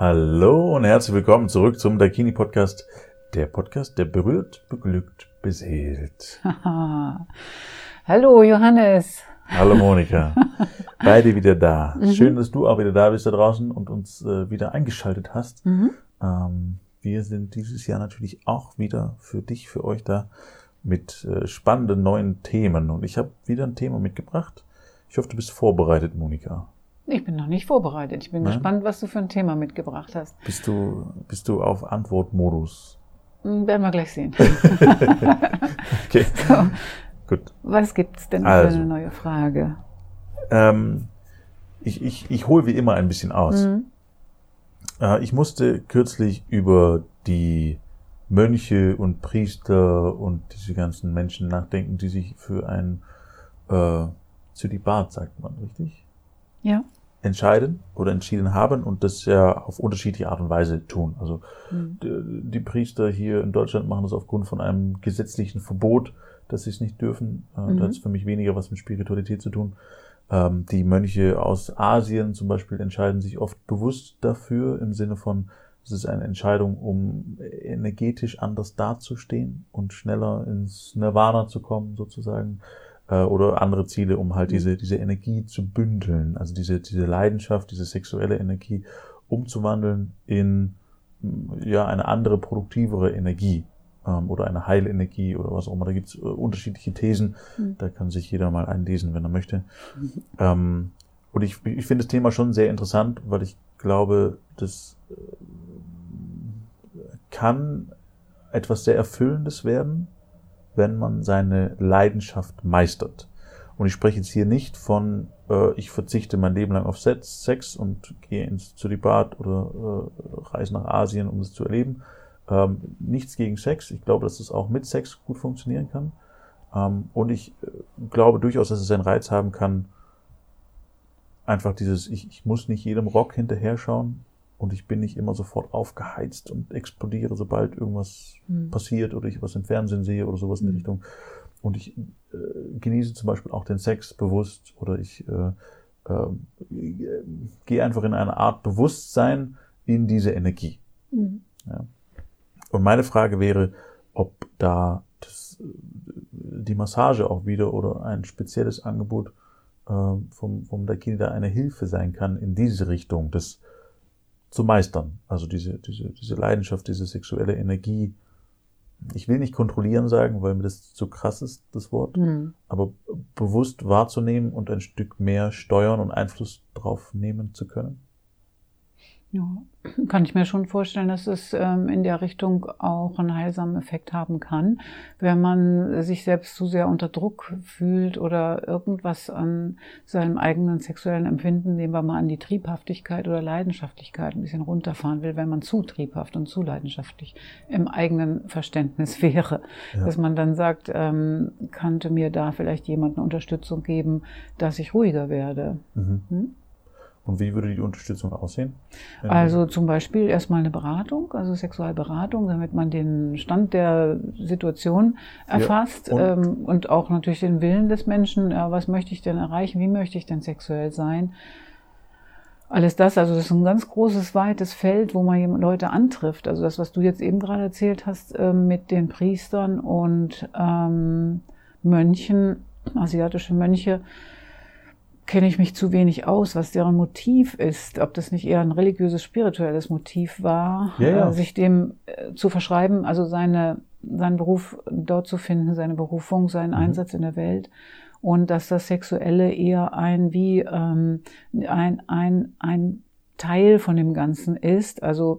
Hallo und herzlich willkommen zurück zum Dakini Podcast. Der Podcast, der berührt, beglückt, beseelt. Hallo Johannes. Hallo Monika. Beide wieder da. Mhm. Schön, dass du auch wieder da bist da draußen und uns äh, wieder eingeschaltet hast. Mhm. Ähm, wir sind dieses Jahr natürlich auch wieder für dich, für euch da mit äh, spannenden neuen Themen. Und ich habe wieder ein Thema mitgebracht. Ich hoffe, du bist vorbereitet, Monika. Ich bin noch nicht vorbereitet. Ich bin Nein? gespannt, was du für ein Thema mitgebracht hast. Bist du, bist du auf Antwortmodus? Hm, werden wir gleich sehen. okay. So. Gut. Was gibt's denn also, für eine neue Frage? Ähm, ich ich, ich hole wie immer ein bisschen aus. Mhm. Äh, ich musste kürzlich über die Mönche und Priester und diese ganzen Menschen nachdenken, die sich für ein äh, Zölibat, sagt man, richtig? Ja. Entscheiden oder entschieden haben und das ja auf unterschiedliche Art und Weise tun. Also mhm. die, die, Priester hier in Deutschland machen das aufgrund von einem gesetzlichen Verbot, dass sie es nicht dürfen. Äh, mhm. Das hat für mich weniger was mit Spiritualität zu tun. Ähm, die Mönche aus Asien zum Beispiel entscheiden sich oft bewusst dafür im Sinne von, es ist eine Entscheidung, um energetisch anders dazustehen und schneller ins Nirvana zu kommen, sozusagen äh, oder andere Ziele, um halt mhm. diese, diese Energie zu bündeln, also diese, diese Leidenschaft, diese sexuelle Energie umzuwandeln in ja eine andere, produktivere Energie ähm, oder eine Heilenergie oder was auch immer. Da gibt's äh, unterschiedliche Thesen, mhm. da kann sich jeder mal einlesen, wenn er möchte. Mhm. Ähm, und ich, ich finde das Thema schon sehr interessant, weil ich glaube, das äh, kann etwas sehr Erfüllendes werden, wenn man seine Leidenschaft meistert. Und ich spreche jetzt hier nicht von, äh, ich verzichte mein Leben lang auf Sex und gehe ins Zölibat oder äh, reise nach Asien, um es zu erleben. Ähm, nichts gegen Sex. Ich glaube, dass es auch mit Sex gut funktionieren kann. Ähm, und ich äh, glaube durchaus, dass es einen Reiz haben kann, einfach dieses, ich, ich muss nicht jedem Rock hinterher schauen, und ich bin nicht immer sofort aufgeheizt und explodiere, sobald irgendwas mhm. passiert oder ich was im Fernsehen sehe oder sowas in die hm. Richtung. Und ich äh, genieße zum Beispiel auch den Sex bewusst oder ich äh, äh, gehe einfach in eine Art Bewusstsein in diese Energie. Mhm. Ja. Und meine Frage wäre, ob da das, die Massage auch wieder oder ein spezielles Angebot äh, vom, vom Dakini da eine Hilfe sein kann in diese Richtung, das zu meistern. Also diese, diese, diese Leidenschaft, diese sexuelle Energie. Ich will nicht kontrollieren sagen, weil mir das zu krass ist, das Wort, mhm. aber bewusst wahrzunehmen und ein Stück mehr steuern und Einfluss drauf nehmen zu können. Ja, kann ich mir schon vorstellen, dass es ähm, in der Richtung auch einen heilsamen Effekt haben kann, wenn man sich selbst zu sehr unter Druck fühlt oder irgendwas an seinem eigenen sexuellen Empfinden, nehmen wir mal an die Triebhaftigkeit oder Leidenschaftlichkeit ein bisschen runterfahren will, wenn man zu triebhaft und zu leidenschaftlich im eigenen Verständnis wäre. Ja. Dass man dann sagt, ähm, könnte mir da vielleicht jemand eine Unterstützung geben, dass ich ruhiger werde. Mhm. Hm? Und wie würde die Unterstützung aussehen? Also zum Beispiel erstmal eine Beratung, also Sexualberatung, damit man den Stand der Situation erfasst ja, und? Ähm, und? auch natürlich den Willen des Menschen. Ja, was möchte ich denn erreichen? Wie möchte ich denn sexuell sein? Alles das, also das ist ein ganz großes, weites Feld, wo man Leute antrifft. Also das, was du jetzt eben gerade erzählt hast äh, mit den Priestern und ähm, Mönchen, asiatische Mönche, kenne ich mich zu wenig aus, was deren Motiv ist, ob das nicht eher ein religiöses, spirituelles Motiv war, ja, ja. Äh, sich dem äh, zu verschreiben, also seine, seinen Beruf dort zu finden, seine Berufung, seinen mhm. Einsatz in der Welt und dass das Sexuelle eher ein wie ähm, ein, ein, ein Teil von dem Ganzen ist, also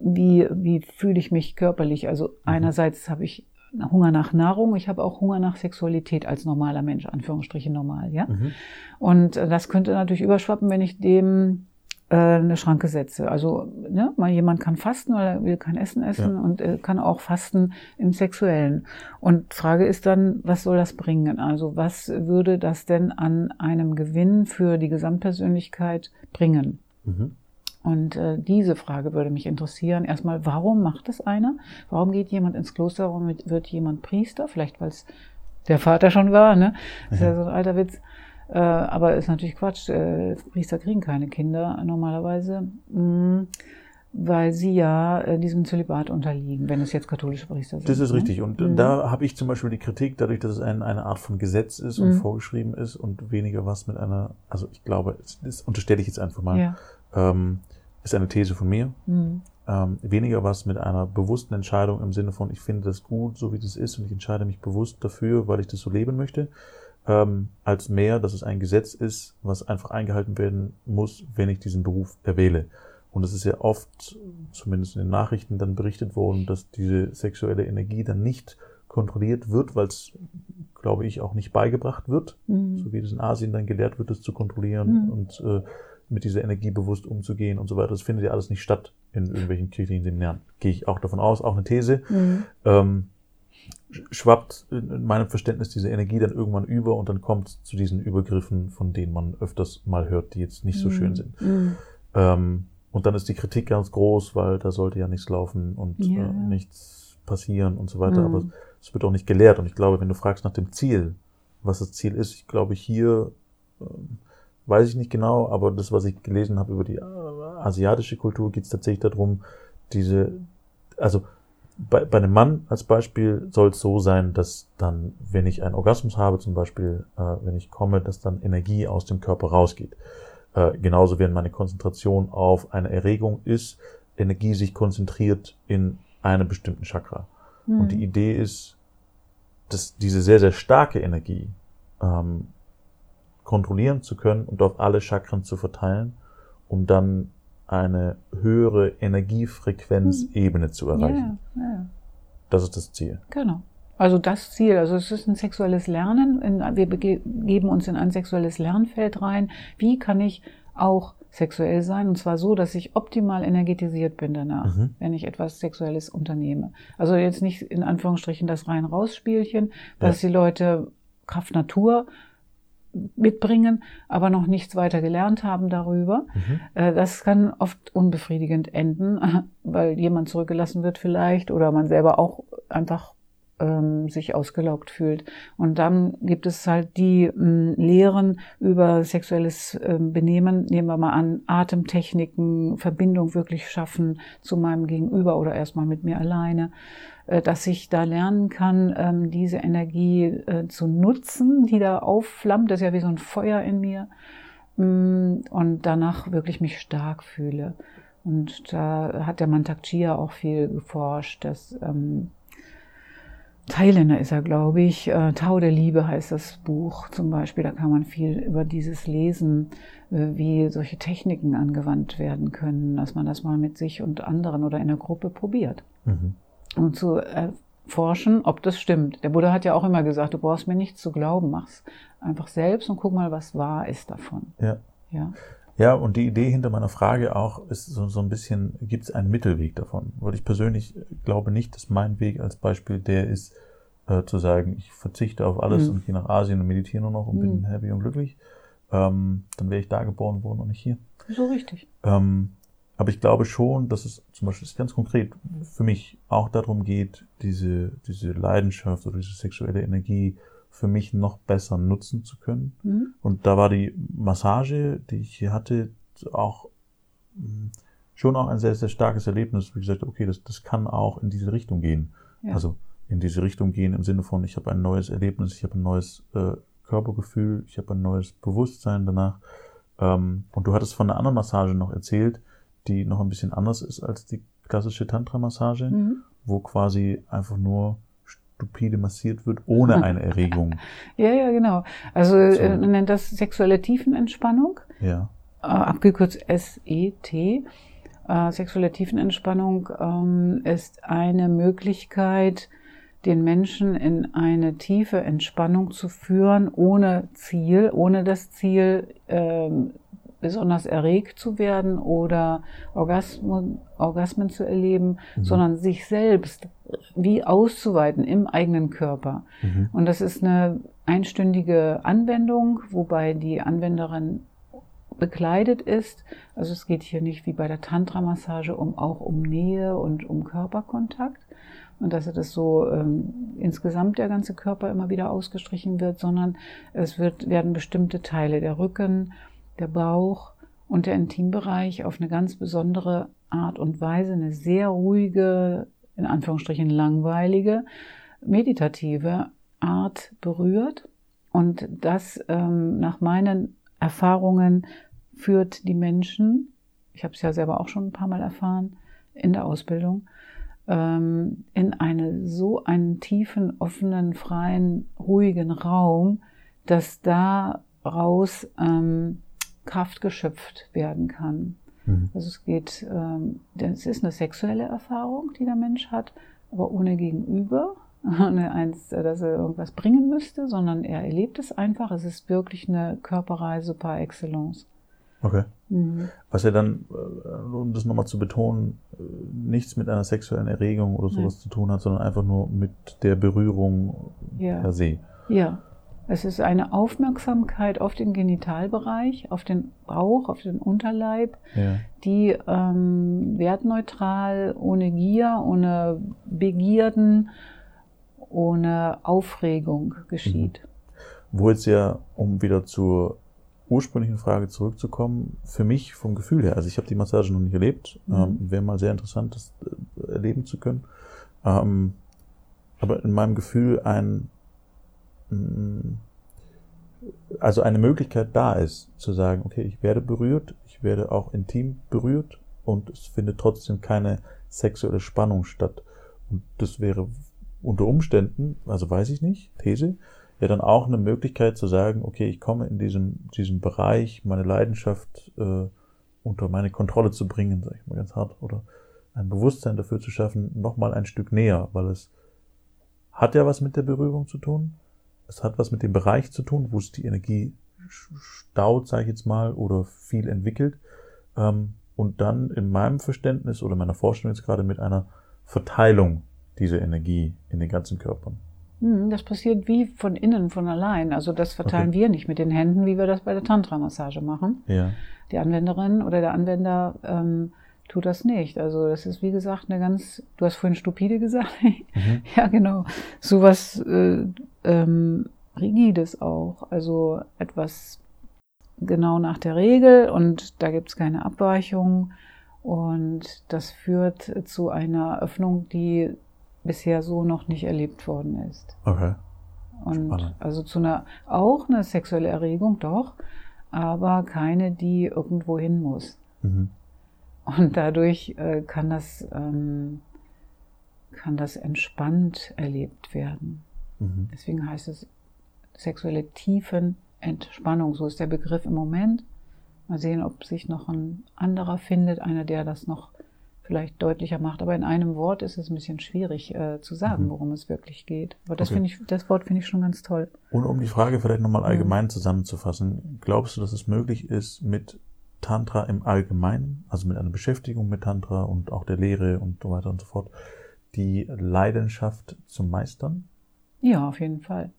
wie, wie fühle ich mich körperlich? Also mhm. einerseits habe ich Hunger nach Nahrung, ich habe auch Hunger nach Sexualität als normaler Mensch, Anführungsstriche normal, ja. Mhm. Und äh, das könnte natürlich überschwappen, wenn ich dem äh, eine Schranke setze. Also ne, mal jemand kann fasten, weil er will kein Essen essen ja. und äh, kann auch fasten im Sexuellen. Und Frage ist dann, was soll das bringen? Also was würde das denn an einem Gewinn für die Gesamtpersönlichkeit bringen? Mhm. Und äh, diese Frage würde mich interessieren. Erstmal, warum macht es einer? Warum geht jemand ins Kloster? Warum wird jemand Priester? Vielleicht, weil es der Vater schon war, ne? Das ist ja so ein alter Witz. Äh, aber ist natürlich Quatsch. Äh, Priester kriegen keine Kinder normalerweise. Mhm. weil sie ja äh, diesem Zölibat unterliegen, wenn es jetzt katholische Priester sind. Das ist ne? richtig. Und mhm. da habe ich zum Beispiel die Kritik, dadurch, dass es ein, eine Art von Gesetz ist und mhm. vorgeschrieben ist und weniger was mit einer, also ich glaube, das unterstelle ich jetzt einfach mal, ja. ähm, ist eine These von mir. Mhm. Ähm, weniger was mit einer bewussten Entscheidung im Sinne von, ich finde das gut, so wie das ist und ich entscheide mich bewusst dafür, weil ich das so leben möchte, ähm, als mehr, dass es ein Gesetz ist, was einfach eingehalten werden muss, wenn ich diesen Beruf erwähle. Und es ist ja oft, zumindest in den Nachrichten, dann berichtet worden, dass diese sexuelle Energie dann nicht kontrolliert wird, weil es, glaube ich, auch nicht beigebracht wird, mhm. so wie es in Asien dann gelehrt wird, es zu kontrollieren mhm. und äh, mit dieser Energie bewusst umzugehen und so weiter. Das findet ja alles nicht statt in irgendwelchen kirchlichen Seminaren. Gehe ich auch davon aus, auch eine These. Mhm. Ähm, schwappt in meinem Verständnis diese Energie dann irgendwann über und dann kommt es zu diesen Übergriffen, von denen man öfters mal hört, die jetzt nicht so schön mhm. sind. Mhm. Ähm, und dann ist die Kritik ganz groß, weil da sollte ja nichts laufen und ja. äh, nichts passieren und so weiter. Mhm. Aber es wird auch nicht gelehrt. Und ich glaube, wenn du fragst nach dem Ziel, was das Ziel ist, ich glaube, hier äh, weiß ich nicht genau, aber das, was ich gelesen habe über die äh, asiatische Kultur, geht es tatsächlich darum, diese, also bei, bei einem Mann als Beispiel soll es so sein, dass dann, wenn ich einen Orgasmus habe, zum Beispiel, äh, wenn ich komme, dass dann Energie aus dem Körper rausgeht. Äh, genauso wenn meine Konzentration auf eine Erregung ist, Energie sich konzentriert in einem bestimmten Chakra. Mhm. Und die hm. Idee ist, dass diese sehr, sehr starke Energie ähm, kontrollieren zu können und auf alle Chakren zu verteilen, um dann eine höhere Energiefrequenzebene zu erreichen. Ja, ja. Das ist das Ziel. Genau. Also das Ziel, also es ist ein sexuelles Lernen. wir begeben uns in ein sexuelles Lernfeld rein. Wie kann ich auch sexuell sein? Und zwar so, dass ich optimal energetisiert bin danach, mhm. wenn ich etwas Sexuelles unternehme. Also jetzt nicht in Anführungsstrichen das rein rausspielchen, was ja. die Leute Kraft Natur mitbringen, aber noch nichts weiter gelernt haben darüber. Mhm. Äh, das kann oft unbefriedigend enden, weil jemand zurückgelassen wird vielleicht oder man selber auch einfach ähm, sich ausgelaugt fühlt. Und dann gibt es halt die ähm, Lehren über sexuelles ähm, Benehmen, nehmen wir mal an, Atemtechniken, Verbindung wirklich schaffen zu meinem Gegenüber oder erstmal mit mir alleine, äh, dass ich da lernen kann, ähm, diese Energie äh, zu nutzen, die da aufflammt. Das ist ja wie so ein Feuer in mir. Mm, und danach wirklich mich stark fühle. Und da hat der Mantak Chia auch viel geforscht, dass ähm, Thailänder ist er, glaube ich. Äh, Tau der Liebe heißt das Buch zum Beispiel. Da kann man viel über dieses lesen, äh, wie solche Techniken angewandt werden können, dass man das mal mit sich und anderen oder in der Gruppe probiert. Mhm. Um zu erforschen, ob das stimmt. Der Buddha hat ja auch immer gesagt, du brauchst mir nichts zu glauben, mach's einfach selbst und guck mal, was wahr ist davon. Ja. Ja. Ja, und die Idee hinter meiner Frage auch ist so, so ein bisschen, gibt es einen Mittelweg davon? Weil ich persönlich glaube nicht, dass mein Weg als Beispiel der ist, äh, zu sagen, ich verzichte auf alles mhm. und gehe nach Asien und meditiere nur noch und mhm. bin happy und glücklich. Ähm, dann wäre ich da geboren worden und nicht hier. So richtig. Ähm, aber ich glaube schon, dass es zum Beispiel ganz konkret für mich auch darum geht, diese, diese Leidenschaft oder diese sexuelle Energie für mich noch besser nutzen zu können. Mhm. Und da war die Massage, die ich hier hatte, auch hm, schon auch ein sehr, sehr starkes Erlebnis. Wie gesagt, okay, das, das kann auch in diese Richtung gehen. Ja. Also in diese Richtung gehen im Sinne von, ich habe ein neues Erlebnis, ich habe ein neues äh, Körpergefühl, ich habe ein neues Bewusstsein danach. Ähm, und du hattest von einer anderen Massage noch erzählt, die noch ein bisschen anders ist als die klassische Tantra-Massage, mhm. wo quasi einfach nur stupide massiert wird, ohne eine Erregung. ja, ja, genau. Also so. äh, man nennt das sexuelle Tiefenentspannung. Ja. Äh, abgekürzt SET. Äh, sexuelle Tiefenentspannung ähm, ist eine Möglichkeit, den Menschen in eine tiefe Entspannung zu führen, ohne Ziel, ohne das Ziel, ähm, besonders erregt zu werden oder Orgasmen, Orgasmen zu erleben, mhm. sondern sich selbst wie auszuweiten im eigenen Körper. Mhm. Und das ist eine einstündige Anwendung, wobei die Anwenderin bekleidet ist. Also es geht hier nicht wie bei der Tantra-Massage um auch um Nähe und um Körperkontakt und dass das so ähm, insgesamt der ganze Körper immer wieder ausgestrichen wird, sondern es wird, werden bestimmte Teile der Rücken, der Bauch und der Intimbereich auf eine ganz besondere Art und Weise eine sehr ruhige, in Anführungsstrichen langweilige, meditative Art berührt. Und das ähm, nach meinen Erfahrungen führt die Menschen, ich habe es ja selber auch schon ein paar Mal erfahren in der Ausbildung, ähm, in eine so einen tiefen, offenen, freien, ruhigen Raum, dass daraus ähm, Kraft geschöpft werden kann. Mhm. Also es geht, ähm, es ist eine sexuelle Erfahrung, die der Mensch hat, aber ohne Gegenüber, ohne eins, dass er irgendwas bringen müsste, sondern er erlebt es einfach. Es ist wirklich eine Körperreise par excellence. Okay. Mhm. Was ja dann, äh, um das nochmal zu betonen, äh, nichts mit einer sexuellen Erregung oder sowas Nein. zu tun hat, sondern einfach nur mit der Berührung ja. per se. Ja. Es ist eine Aufmerksamkeit auf den Genitalbereich, auf den Bauch, auf den Unterleib, ja. die ähm, wertneutral, ohne Gier, ohne Begierden, ohne Aufregung geschieht. Mhm. Wo jetzt ja, um wieder zur ursprünglichen Frage zurückzukommen, für mich vom Gefühl her, also ich habe die Massage noch nicht erlebt, mhm. ähm, wäre mal sehr interessant, das äh, erleben zu können. Ähm, aber in meinem Gefühl ein, also eine Möglichkeit da ist, zu sagen, okay, ich werde berührt, ich werde auch intim berührt und es findet trotzdem keine sexuelle Spannung statt. Und das wäre unter Umständen, also weiß ich nicht, These, ja dann auch eine Möglichkeit zu sagen, okay, ich komme in diesem, diesem Bereich, meine Leidenschaft äh, unter meine Kontrolle zu bringen, sage ich mal ganz hart, oder ein Bewusstsein dafür zu schaffen, nochmal ein Stück näher, weil es hat ja was mit der Berührung zu tun, es hat was mit dem Bereich zu tun, wo es die Energie staut, sage ich jetzt mal, oder viel entwickelt, ähm, und dann in meinem Verständnis oder meiner Vorstellung jetzt gerade mit einer Verteilung dieser Energie in den ganzen Körpern. Hm, das passiert wie von innen, von allein. Also das verteilen okay. wir nicht mit den Händen, wie wir das bei der Tantra-Massage machen. Ja. Die Anwenderin oder der Anwender ähm, tut das nicht. Also das ist wie gesagt eine ganz, du hast vorhin stupide gesagt. Mhm. ja, genau. Sowas äh, ähm, Rigides auch. Also etwas genau nach der Regel und da gibt es keine Abweichung. Und das führt zu einer Öffnung, die bisher so noch nicht erlebt worden ist. Okay. Und Spannend. also zu einer, auch eine sexuelle Erregung, doch, aber keine, die irgendwo hin muss. Mhm. Und dadurch äh, kann das, ähm, kann das entspannt erlebt werden. Mhm. Deswegen heißt es sexuelle Tiefenentspannung. So ist der Begriff im Moment. Mal sehen, ob sich noch ein anderer findet, einer, der das noch vielleicht deutlicher macht. Aber in einem Wort ist es ein bisschen schwierig äh, zu sagen, mhm. worum es wirklich geht. Aber das okay. finde ich, das Wort finde ich schon ganz toll. Und um die Frage vielleicht nochmal allgemein ja. zusammenzufassen, glaubst du, dass es möglich ist, mit Tantra im Allgemeinen, also mit einer Beschäftigung mit Tantra und auch der Lehre und so weiter und so fort, die Leidenschaft zu meistern? Ja, auf jeden Fall.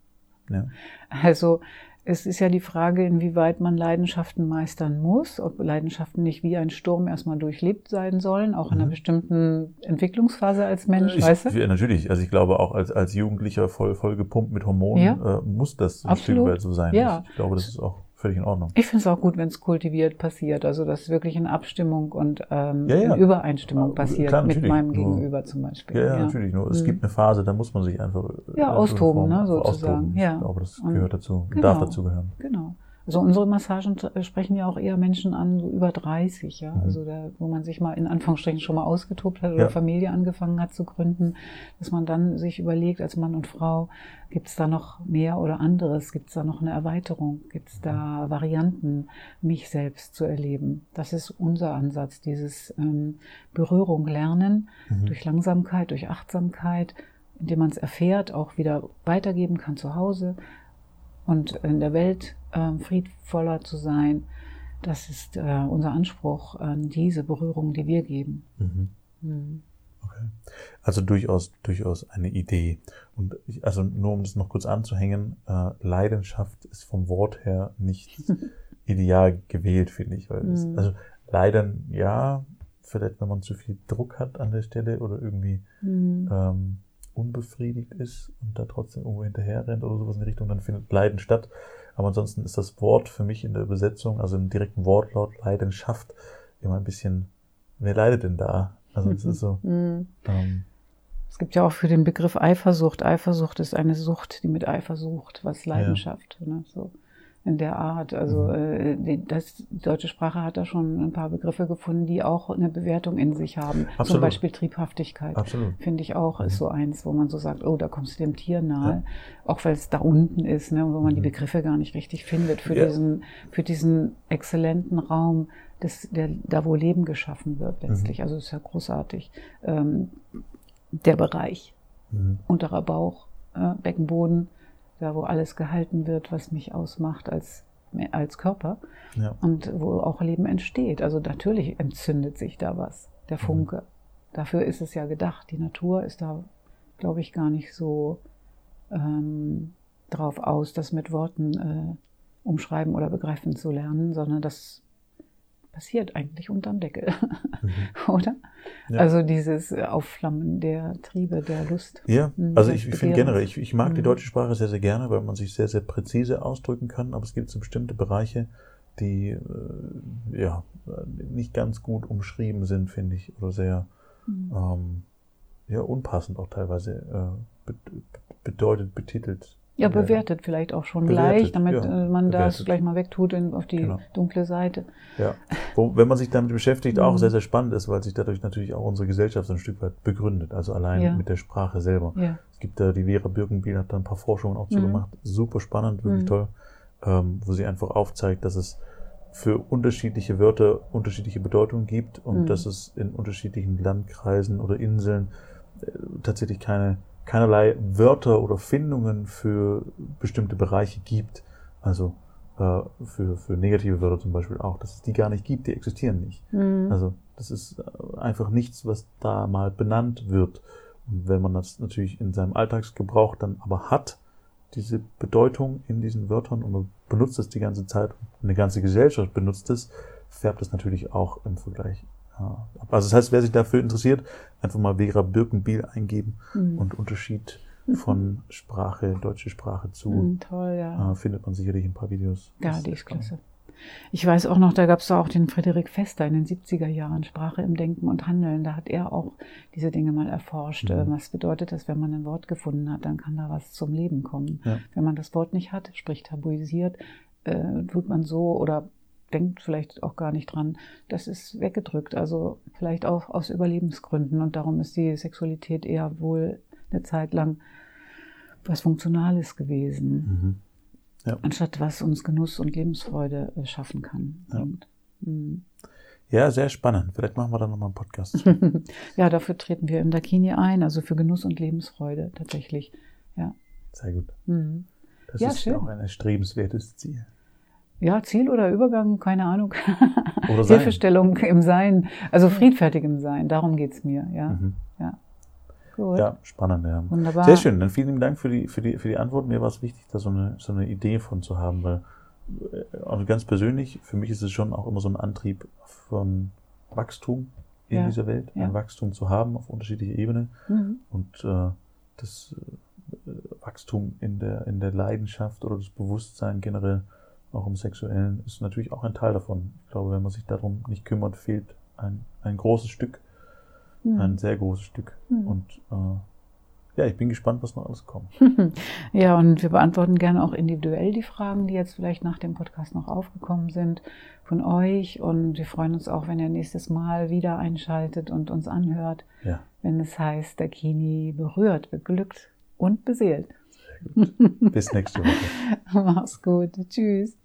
Ja. Also es ist ja die Frage, inwieweit man Leidenschaften meistern muss, ob Leidenschaften nicht wie ein Sturm erstmal durchlebt sein sollen, auch in einer mhm. bestimmten Entwicklungsphase als Mensch, ich, weißt du? Ja, natürlich. Also ich glaube auch als, als Jugendlicher voll, voll gepumpt mit Hormonen ja. äh, muss das ein Stück weit so sein. Ja. Ich glaube, das ist auch völlig in Ordnung. Ich finde es auch gut, wenn es kultiviert passiert, also dass es wirklich in Abstimmung und ähm, ja, ja. in Übereinstimmung passiert Klar, mit meinem nur, Gegenüber zum Beispiel. Ja, ja, natürlich. Nur mhm. es gibt eine Phase, da muss man sich einfach ja, äh, austoben, ne, sozusagen. Austoben. Ja. Glaube, das gehört dazu, genau, darf dazu gehören. Genau. Also unsere Massagen sprechen ja auch eher Menschen an, so über 30, ja. Mhm. Also da, wo man sich mal in Anführungsstrichen schon mal ausgetobt hat oder ja. Familie angefangen hat zu gründen, dass man dann sich überlegt, als Mann und Frau, gibt es da noch mehr oder anderes? Gibt es da noch eine Erweiterung? Gibt es da Varianten, mich selbst zu erleben? Das ist unser Ansatz, dieses ähm, Berührung lernen mhm. durch Langsamkeit, durch Achtsamkeit, indem man es erfährt, auch wieder weitergeben kann zu Hause und in der Welt äh, friedvoller zu sein. Das ist äh, unser Anspruch an diese Berührung, die wir geben. Mhm. Mhm. Okay. Also durchaus, durchaus eine Idee. Und ich, also nur um das noch kurz anzuhängen, äh, Leidenschaft ist vom Wort her nicht ideal gewählt, finde ich. Weil es, mhm. also Leiden, ja, vielleicht wenn man zu viel Druck hat an der Stelle oder irgendwie mhm. ähm, unbefriedigt ist und da trotzdem irgendwo hinterher rennt oder sowas in die Richtung, dann findet Leiden statt. Aber ansonsten ist das Wort für mich in der Übersetzung, also im direkten Wortlaut Leidenschaft, immer ein bisschen wer leidet denn da? Also es ist so. Mhm. Ähm, es gibt ja auch für den Begriff Eifersucht. Eifersucht ist eine Sucht, die mit Eifersucht, was Leidenschaft. Ja. Ne? So in der Art. Also mhm. äh, die, das, die deutsche Sprache hat da schon ein paar Begriffe gefunden, die auch eine Bewertung in sich haben. Absolut. Zum Beispiel Triebhaftigkeit. Finde ich auch, mhm. ist so eins, wo man so sagt, oh, da kommst du dem Tier nahe. Ja. Auch weil es da unten ist, ne, wo man mhm. die Begriffe gar nicht richtig findet für ja. diesen, für diesen exzellenten Raum, des, der, da wo Leben geschaffen wird letztlich. Mhm. Also ist ja großartig. Ähm, der Bereich. Mhm. Unterer Bauch, äh, Beckenboden, da wo alles gehalten wird, was mich ausmacht als, als Körper ja. und wo auch Leben entsteht. Also natürlich entzündet sich da was, der mhm. Funke. Mhm. Dafür ist es ja gedacht. Die Natur ist da, glaube ich, gar nicht so ähm, drauf aus, das mit Worten äh, umschreiben oder begreifen zu lernen, sondern das passiert eigentlich unterm Deckel, mhm. oder? Ja. Also dieses Aufflammen der Triebe, der Lust. Ja, mhm, also ich, ich finde generell, ich, ich mag mhm. die deutsche Sprache sehr, sehr gerne, weil man sich sehr, sehr präzise ausdrücken kann, aber es gibt so bestimmte Bereiche, die äh, ja nicht ganz gut umschrieben sind, finde ich, oder sehr mhm. ähm, ja, unpassend auch teilweise äh, bedeutet, betitelt ja, bewertet vielleicht auch schon bewertet, gleich, damit ja, äh, man bewertet. das gleich mal wegtut in, auf die genau. dunkle Seite. Ja, Wo, wenn man sich damit beschäftigt, auch mhm. sehr, sehr spannend ist, weil sich dadurch natürlich auch unsere Gesellschaft so ein Stück weit begründet, also allein ja. mit der Sprache selber. Ja. Es gibt da, die Vera Birkenbiel hat da ein paar Forschungen auch zu mhm. gemacht, super spannend, wirklich mhm. toll, ähm, wo sie einfach aufzeigt, dass es für unterschiedliche Wörter unterschiedliche Bedeutungen gibt und mhm. dass es in unterschiedlichen Landkreisen oder Inseln äh, tatsächlich keine keinerlei Wörter oder Findungen für bestimmte Bereiche gibt. Also äh, für, für negative Wörter zum Beispiel auch, dass es die gar nicht gibt, die existieren nicht. Mhm. Also das ist äh, einfach nichts, was da mal benannt wird. Und wenn man das natürlich in seinem Alltagsgebrauch dann aber hat, diese Bedeutung in diesen Wörtern und man benutzt es die ganze Zeit und eine ganze Gesellschaft benutzt es, färbt es natürlich auch im Vergleich ja. Also das heißt, wer sich dafür interessiert, einfach mal Vera Birkenbiel eingeben mhm. und Unterschied mhm. von Sprache, deutsche Sprache zu. Mhm, toll, ja. Äh, findet man sicherlich ein paar Videos. Ja, die ist klasse. Ich weiß auch noch, da gab es auch den Frederik Fester in den 70er Jahren, Sprache im Denken und Handeln. Da hat er auch diese Dinge mal erforscht. Mhm. Was bedeutet das, wenn man ein Wort gefunden hat, dann kann da was zum Leben kommen. Ja. Wenn man das Wort nicht hat, sprich tabuisiert, äh, tut man so oder denkt vielleicht auch gar nicht dran. Das ist weggedrückt, also vielleicht auch aus Überlebensgründen. Und darum ist die Sexualität eher wohl eine Zeit lang was Funktionales gewesen. Mhm. Ja. Anstatt was uns Genuss und Lebensfreude äh, schaffen kann. Ja. Mhm. ja, sehr spannend. Vielleicht machen wir da nochmal einen Podcast. ja, dafür treten wir im Dakini ein, also für Genuss und Lebensfreude tatsächlich. Ja. Sehr gut. Mhm. Das ja, ist schön. auch ein erstrebenswertes Ziel ja, Ziel oder Übergang, keine Ahnung. Oder Sein. Hilfestellung im Sein, also friedfertig im Sein, darum geht's mir, ja. Mhm. ja. Gut. Ja, spannend, ja. Wunderbar. Sehr schön, dann vielen Dank für die, für die, für die Antwort. Mir war es wichtig, da so eine, so eine Idee von zu haben, weil, also ganz persönlich, für mich ist es schon auch immer so ein Antrieb von Wachstum in ja. dieser Welt, ja. ein Wachstum zu haben auf unterschiedlicher Ebene mhm. und äh, das äh, Wachstum in der, in der Leidenschaft oder das Bewusstsein generell auch im Sexuellen, ist natürlich auch ein Teil davon. Ich glaube, wenn man sich darum nicht kümmert, fehlt ein, ein großes Stück, mhm. ein sehr großes Stück. Mhm. Und äh, ja, ich bin gespannt, was noch alles kommt. ja, und wir beantworten gerne auch individuell die Fragen, die jetzt vielleicht nach dem Podcast noch aufgekommen sind von euch. Und wir freuen uns auch, wenn ihr nächstes Mal wieder einschaltet und uns anhört, ja. wenn es heißt, der Kini berührt, beglückt und beseelt. Sehr gut. Bis nächste Woche. Mach's gut. Tschüss.